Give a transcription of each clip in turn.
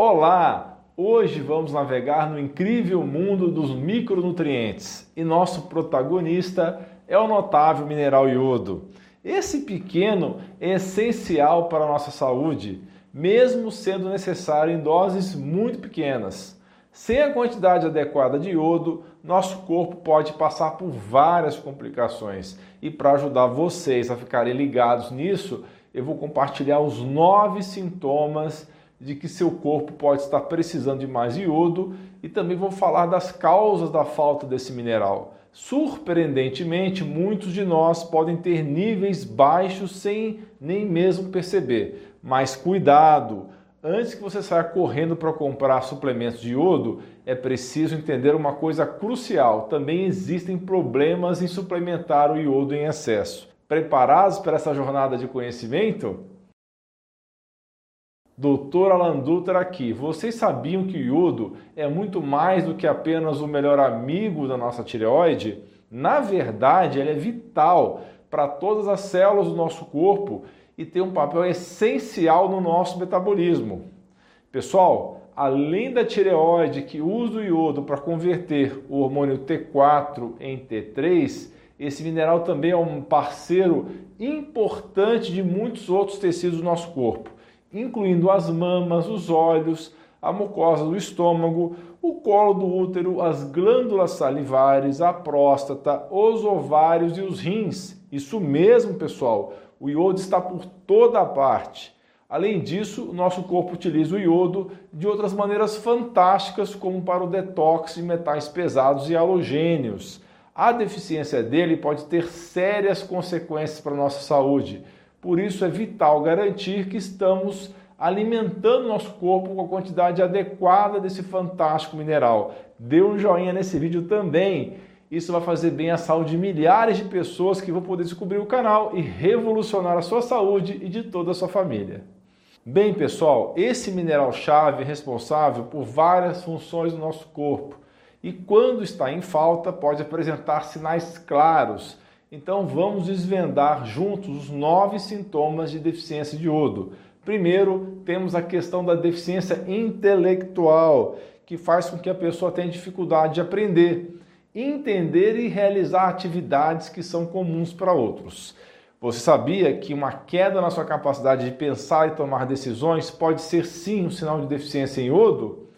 Olá! Hoje vamos navegar no incrível mundo dos micronutrientes e nosso protagonista é o notável mineral iodo. Esse pequeno é essencial para a nossa saúde, mesmo sendo necessário em doses muito pequenas. Sem a quantidade adequada de iodo, nosso corpo pode passar por várias complicações. E para ajudar vocês a ficarem ligados nisso, eu vou compartilhar os nove sintomas de que seu corpo pode estar precisando de mais iodo e também vou falar das causas da falta desse mineral. Surpreendentemente, muitos de nós podem ter níveis baixos sem nem mesmo perceber. Mas cuidado! Antes que você saia correndo para comprar suplementos de iodo, é preciso entender uma coisa crucial: também existem problemas em suplementar o iodo em excesso. Preparados para essa jornada de conhecimento? Doutor Alan Dutra aqui. Vocês sabiam que o iodo é muito mais do que apenas o melhor amigo da nossa tireoide? Na verdade, ele é vital para todas as células do nosso corpo e tem um papel essencial no nosso metabolismo. Pessoal, além da tireoide que usa o iodo para converter o hormônio T4 em T3, esse mineral também é um parceiro importante de muitos outros tecidos do nosso corpo incluindo as mamas, os olhos, a mucosa do estômago, o colo do útero, as glândulas salivares, a próstata, os ovários e os rins. Isso mesmo, pessoal, o iodo está por toda a parte. Além disso, nosso corpo utiliza o iodo de outras maneiras fantásticas, como para o detox de metais pesados e halogênios. A deficiência dele pode ter sérias consequências para a nossa saúde por isso é vital garantir que estamos alimentando nosso corpo com a quantidade adequada desse fantástico mineral. Dê um joinha nesse vídeo também. Isso vai fazer bem à saúde de milhares de pessoas que vão poder descobrir o canal e revolucionar a sua saúde e de toda a sua família. Bem, pessoal, esse mineral-chave é responsável por várias funções do nosso corpo e, quando está em falta, pode apresentar sinais claros então vamos desvendar juntos os nove sintomas de deficiência de iodo. Primeiro, temos a questão da deficiência intelectual, que faz com que a pessoa tenha dificuldade de aprender, entender e realizar atividades que são comuns para outros. Você sabia que uma queda na sua capacidade de pensar e tomar decisões pode ser sim um sinal de deficiência em iodo?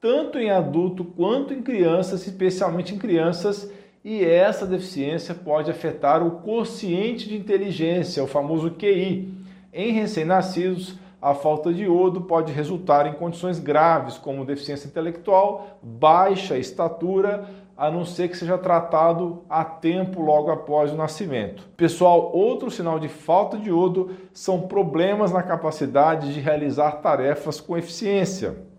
Tanto em adulto quanto em crianças, especialmente em crianças e essa deficiência pode afetar o quociente de inteligência, o famoso QI. Em recém-nascidos, a falta de iodo pode resultar em condições graves, como deficiência intelectual, baixa estatura, a não ser que seja tratado a tempo logo após o nascimento. Pessoal, outro sinal de falta de iodo são problemas na capacidade de realizar tarefas com eficiência.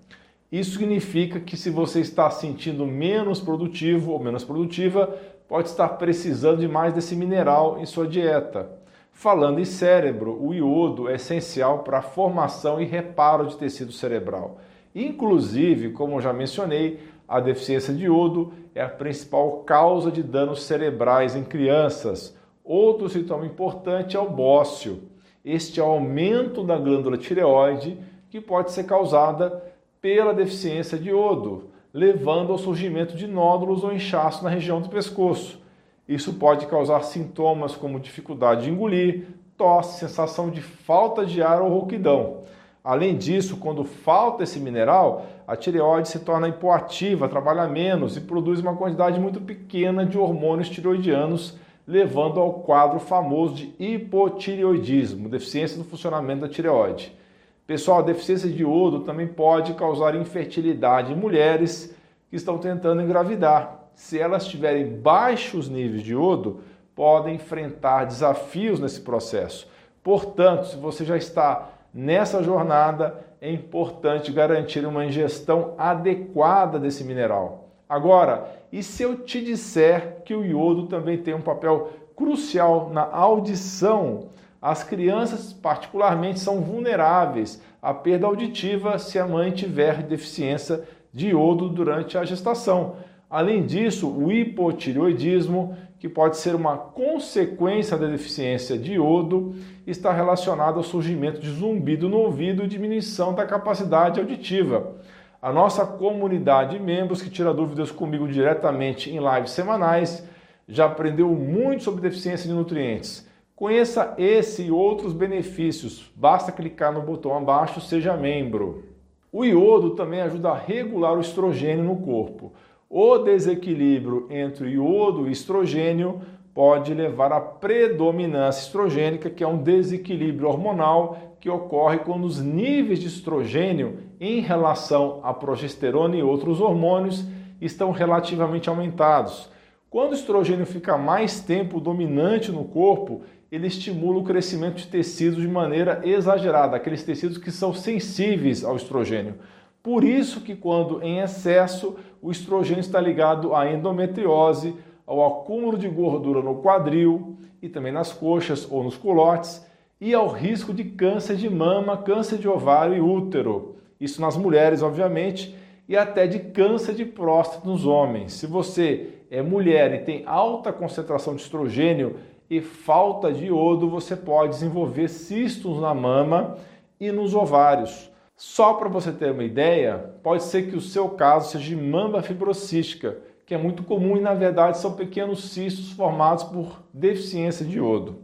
Isso significa que se você está sentindo menos produtivo ou menos produtiva, pode estar precisando de mais desse mineral em sua dieta. Falando em cérebro, o iodo é essencial para a formação e reparo de tecido cerebral. Inclusive, como já mencionei, a deficiência de iodo é a principal causa de danos cerebrais em crianças. Outro sintoma importante é o bócio. Este é o aumento da glândula tireoide que pode ser causada pela deficiência de iodo, levando ao surgimento de nódulos ou inchaço na região do pescoço. Isso pode causar sintomas como dificuldade de engolir, tosse, sensação de falta de ar ou rouquidão. Além disso, quando falta esse mineral, a tireoide se torna hipoativa, trabalha menos e produz uma quantidade muito pequena de hormônios tireoidianos, levando ao quadro famoso de hipotireoidismo, deficiência no funcionamento da tireoide. Pessoal, a deficiência de iodo também pode causar infertilidade em mulheres que estão tentando engravidar. Se elas tiverem baixos níveis de iodo, podem enfrentar desafios nesse processo. Portanto, se você já está nessa jornada, é importante garantir uma ingestão adequada desse mineral. Agora, e se eu te disser que o iodo também tem um papel crucial na audição? As crianças, particularmente, são vulneráveis à perda auditiva se a mãe tiver deficiência de iodo durante a gestação. Além disso, o hipotireoidismo, que pode ser uma consequência da deficiência de iodo, está relacionado ao surgimento de zumbido no ouvido e diminuição da capacidade auditiva. A nossa comunidade de membros que tira dúvidas comigo diretamente em lives semanais já aprendeu muito sobre deficiência de nutrientes. Conheça esse e outros benefícios. Basta clicar no botão abaixo, seja membro. O iodo também ajuda a regular o estrogênio no corpo. O desequilíbrio entre iodo e estrogênio pode levar à predominância estrogênica, que é um desequilíbrio hormonal que ocorre quando os níveis de estrogênio em relação à progesterona e outros hormônios estão relativamente aumentados. Quando o estrogênio fica mais tempo dominante no corpo, ele estimula o crescimento de tecidos de maneira exagerada, aqueles tecidos que são sensíveis ao estrogênio. Por isso que quando em excesso, o estrogênio está ligado à endometriose, ao acúmulo de gordura no quadril e também nas coxas ou nos culotes e ao risco de câncer de mama, câncer de ovário e útero. Isso nas mulheres, obviamente, e até de câncer de próstata nos homens. Se você é mulher e tem alta concentração de estrogênio, e falta de iodo, você pode desenvolver cistos na mama e nos ovários. Só para você ter uma ideia, pode ser que o seu caso seja de mama fibrocística, que é muito comum e na verdade são pequenos cistos formados por deficiência de iodo.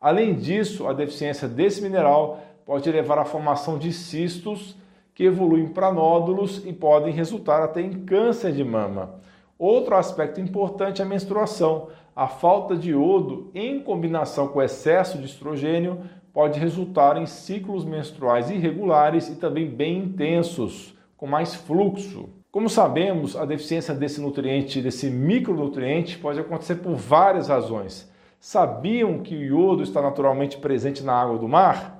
Além disso, a deficiência desse mineral pode levar à formação de cistos que evoluem para nódulos e podem resultar até em câncer de mama. Outro aspecto importante é a menstruação. A falta de iodo, em combinação com o excesso de estrogênio, pode resultar em ciclos menstruais irregulares e também bem intensos, com mais fluxo. Como sabemos, a deficiência desse nutriente, desse micronutriente, pode acontecer por várias razões. Sabiam que o iodo está naturalmente presente na água do mar?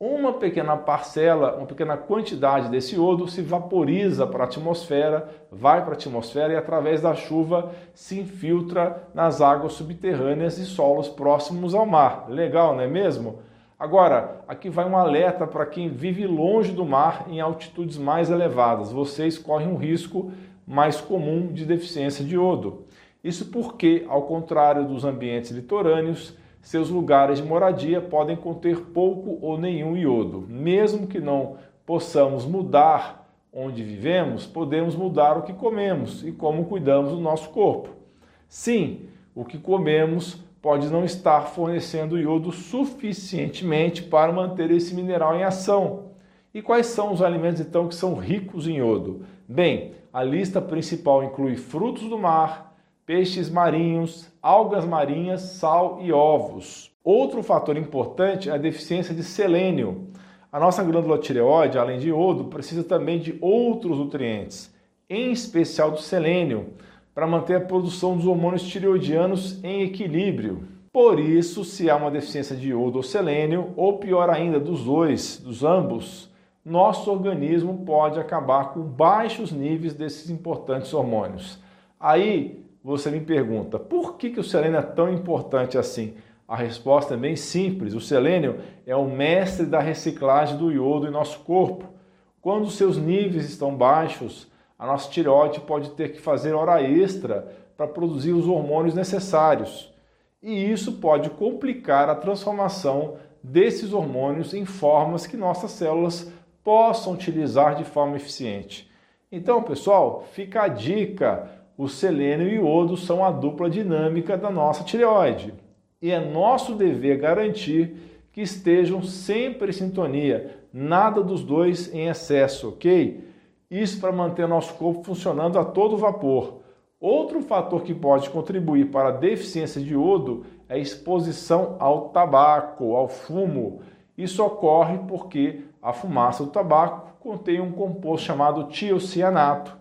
Uma pequena parcela, uma pequena quantidade desse iodo se vaporiza para a atmosfera, vai para a atmosfera e através da chuva se infiltra nas águas subterrâneas e solos próximos ao mar. Legal, não é mesmo? Agora, aqui vai um alerta para quem vive longe do mar em altitudes mais elevadas. Vocês correm um risco mais comum de deficiência de iodo. Isso porque, ao contrário dos ambientes litorâneos, seus lugares de moradia podem conter pouco ou nenhum iodo. Mesmo que não possamos mudar onde vivemos, podemos mudar o que comemos e como cuidamos do nosso corpo. Sim, o que comemos pode não estar fornecendo iodo suficientemente para manter esse mineral em ação. E quais são os alimentos então que são ricos em iodo? Bem, a lista principal inclui frutos do mar, peixes marinhos, algas marinhas, sal e ovos. Outro fator importante é a deficiência de selênio. A nossa glândula tireoide, além de iodo, precisa também de outros nutrientes, em especial do selênio, para manter a produção dos hormônios tireoidianos em equilíbrio. Por isso, se há uma deficiência de iodo ou selênio, ou pior ainda, dos dois, dos ambos, nosso organismo pode acabar com baixos níveis desses importantes hormônios. Aí você me pergunta, por que, que o selênio é tão importante assim? A resposta é bem simples. O selênio é o mestre da reciclagem do iodo em nosso corpo. Quando seus níveis estão baixos, a nossa tireoide pode ter que fazer hora extra para produzir os hormônios necessários. E isso pode complicar a transformação desses hormônios em formas que nossas células possam utilizar de forma eficiente. Então, pessoal, fica a dica o selênio e iodo são a dupla dinâmica da nossa tireoide. E é nosso dever garantir que estejam sempre em sintonia, nada dos dois em excesso, ok? Isso para manter nosso corpo funcionando a todo vapor. Outro fator que pode contribuir para a deficiência de iodo é a exposição ao tabaco, ao fumo. Isso ocorre porque a fumaça do tabaco contém um composto chamado tiocianato,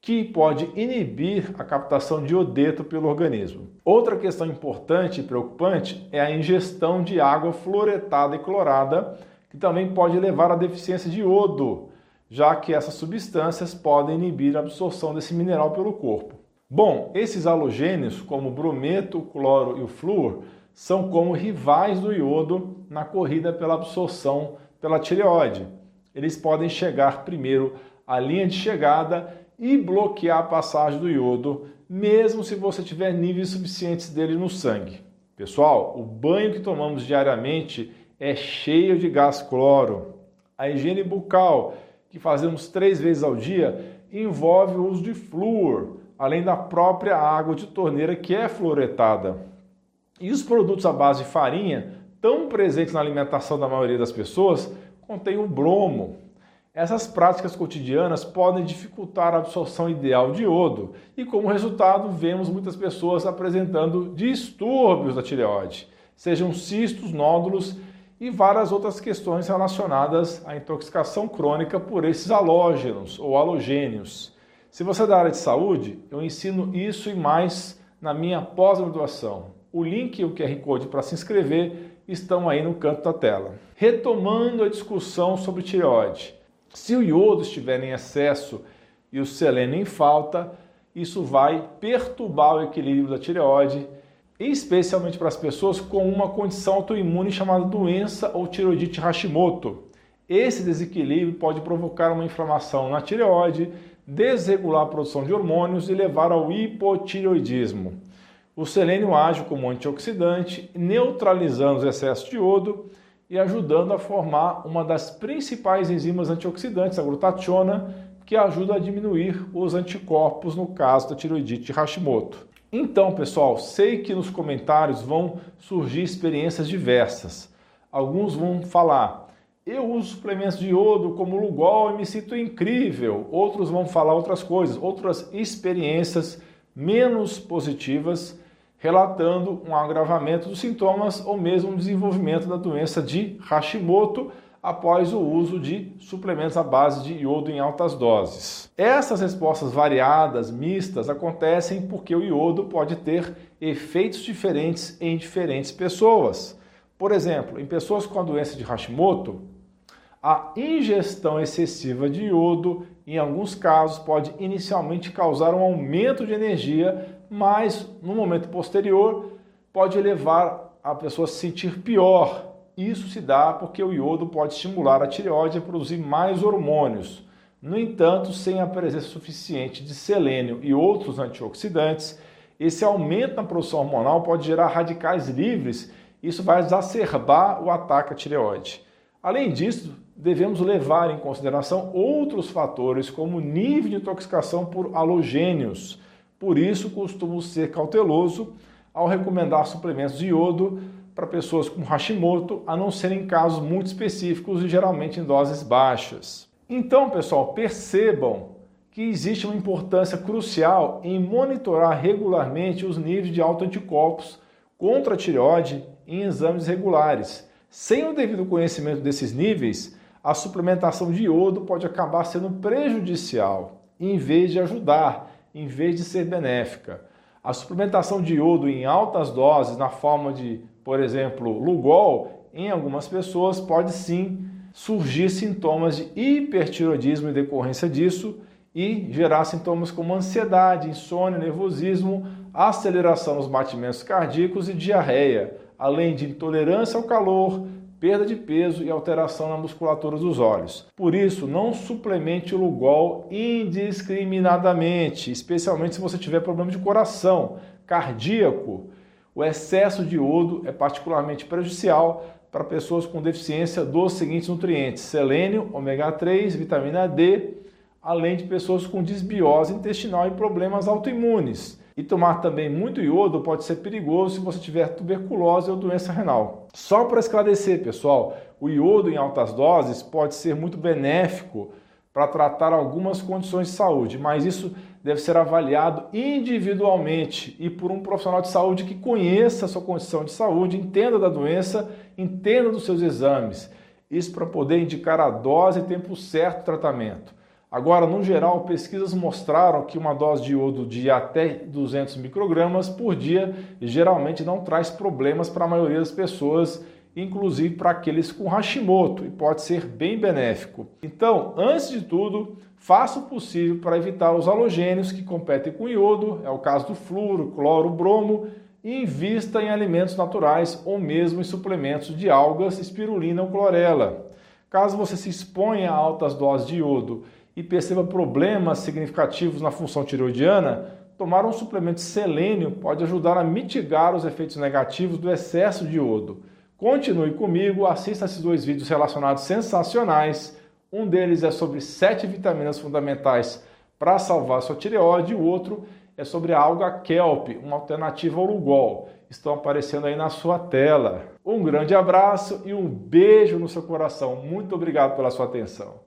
que pode inibir a captação de iodeto pelo organismo. Outra questão importante e preocupante é a ingestão de água fluoretada e clorada, que também pode levar à deficiência de iodo, já que essas substâncias podem inibir a absorção desse mineral pelo corpo. Bom, esses halogênios, como o brometo, o cloro e o flúor, são como rivais do iodo na corrida pela absorção pela tireoide. Eles podem chegar primeiro à linha de chegada e bloquear a passagem do iodo, mesmo se você tiver níveis suficientes dele no sangue. Pessoal, o banho que tomamos diariamente é cheio de gás cloro. A higiene bucal, que fazemos três vezes ao dia, envolve o uso de flúor, além da própria água de torneira que é fluoretada. E os produtos à base de farinha, tão presentes na alimentação da maioria das pessoas, contêm o bromo. Essas práticas cotidianas podem dificultar a absorção ideal de iodo e, como resultado, vemos muitas pessoas apresentando distúrbios da tireoide, sejam cistos, nódulos e várias outras questões relacionadas à intoxicação crônica por esses halógenos ou halogênios. Se você é da área de saúde, eu ensino isso e mais na minha pós-graduação. O link e o QR Code para se inscrever estão aí no canto da tela. Retomando a discussão sobre tireoide. Se o iodo estiver em excesso e o selênio em falta, isso vai perturbar o equilíbrio da tireoide especialmente para as pessoas com uma condição autoimune chamada doença ou tiroidite Hashimoto. Esse desequilíbrio pode provocar uma inflamação na tireoide, desregular a produção de hormônios e levar ao hipotireoidismo. O selênio age como antioxidante, neutralizando os excessos de iodo e ajudando a formar uma das principais enzimas antioxidantes, a glutationa, que ajuda a diminuir os anticorpos no caso da tiroidite Hashimoto. Então, pessoal, sei que nos comentários vão surgir experiências diversas. Alguns vão falar: "Eu uso suplementos de iodo como Lugol e me sinto incrível". Outros vão falar outras coisas, outras experiências menos positivas, relatando um agravamento dos sintomas ou mesmo um desenvolvimento da doença de Hashimoto após o uso de suplementos à base de iodo em altas doses. Essas respostas variadas, mistas, acontecem porque o iodo pode ter efeitos diferentes em diferentes pessoas. Por exemplo, em pessoas com a doença de Hashimoto, a ingestão excessiva de iodo, em alguns casos, pode inicialmente causar um aumento de energia, mas no momento posterior pode levar a pessoa a se sentir pior, isso se dá porque o iodo pode estimular a tireoide a produzir mais hormônios. No entanto, sem a presença suficiente de selênio e outros antioxidantes, esse aumento na produção hormonal pode gerar radicais livres. Isso vai exacerbar o ataque à tireoide. Além disso, devemos levar em consideração outros fatores, como o nível de intoxicação por halogênios. Por isso, costumo ser cauteloso ao recomendar suplementos de iodo para pessoas com Hashimoto, a não ser em casos muito específicos e geralmente em doses baixas. Então, pessoal, percebam que existe uma importância crucial em monitorar regularmente os níveis de autoanticorpos contra a tireoide em exames regulares. Sem o devido conhecimento desses níveis, a suplementação de iodo pode acabar sendo prejudicial, em vez de ajudar, em vez de ser benéfica. A suplementação de iodo em altas doses, na forma de por exemplo, Lugol, em algumas pessoas pode sim surgir sintomas de hipertiroidismo em decorrência disso e gerar sintomas como ansiedade, insônia, nervosismo, aceleração nos batimentos cardíacos e diarreia, além de intolerância ao calor, perda de peso e alteração na musculatura dos olhos. Por isso, não suplemente o Lugol indiscriminadamente, especialmente se você tiver problema de coração, cardíaco o excesso de iodo é particularmente prejudicial para pessoas com deficiência dos seguintes nutrientes: selênio, ômega 3, vitamina D, além de pessoas com desbiose intestinal e problemas autoimunes. E tomar também muito iodo pode ser perigoso se você tiver tuberculose ou doença renal. Só para esclarecer, pessoal, o iodo em altas doses pode ser muito benéfico para tratar algumas condições de saúde, mas isso deve ser avaliado individualmente e por um profissional de saúde que conheça a sua condição de saúde, entenda da doença, entenda dos seus exames. Isso para poder indicar a dose e tempo certo de tratamento. Agora, no geral, pesquisas mostraram que uma dose de iodo de até 200 microgramas por dia geralmente não traz problemas para a maioria das pessoas inclusive para aqueles com Hashimoto, e pode ser bem benéfico. Então, antes de tudo, faça o possível para evitar os halogênios que competem com iodo, é o caso do flúor, cloro, bromo, e invista em alimentos naturais ou mesmo em suplementos de algas, espirulina ou clorela. Caso você se exponha a altas doses de iodo e perceba problemas significativos na função tireoidiana, tomar um suplemento selênio pode ajudar a mitigar os efeitos negativos do excesso de iodo. Continue comigo, assista esses dois vídeos relacionados sensacionais. Um deles é sobre sete vitaminas fundamentais para salvar sua tireoide, o outro é sobre a alga kelp, uma alternativa ao Lugol. Estão aparecendo aí na sua tela. Um grande abraço e um beijo no seu coração. Muito obrigado pela sua atenção.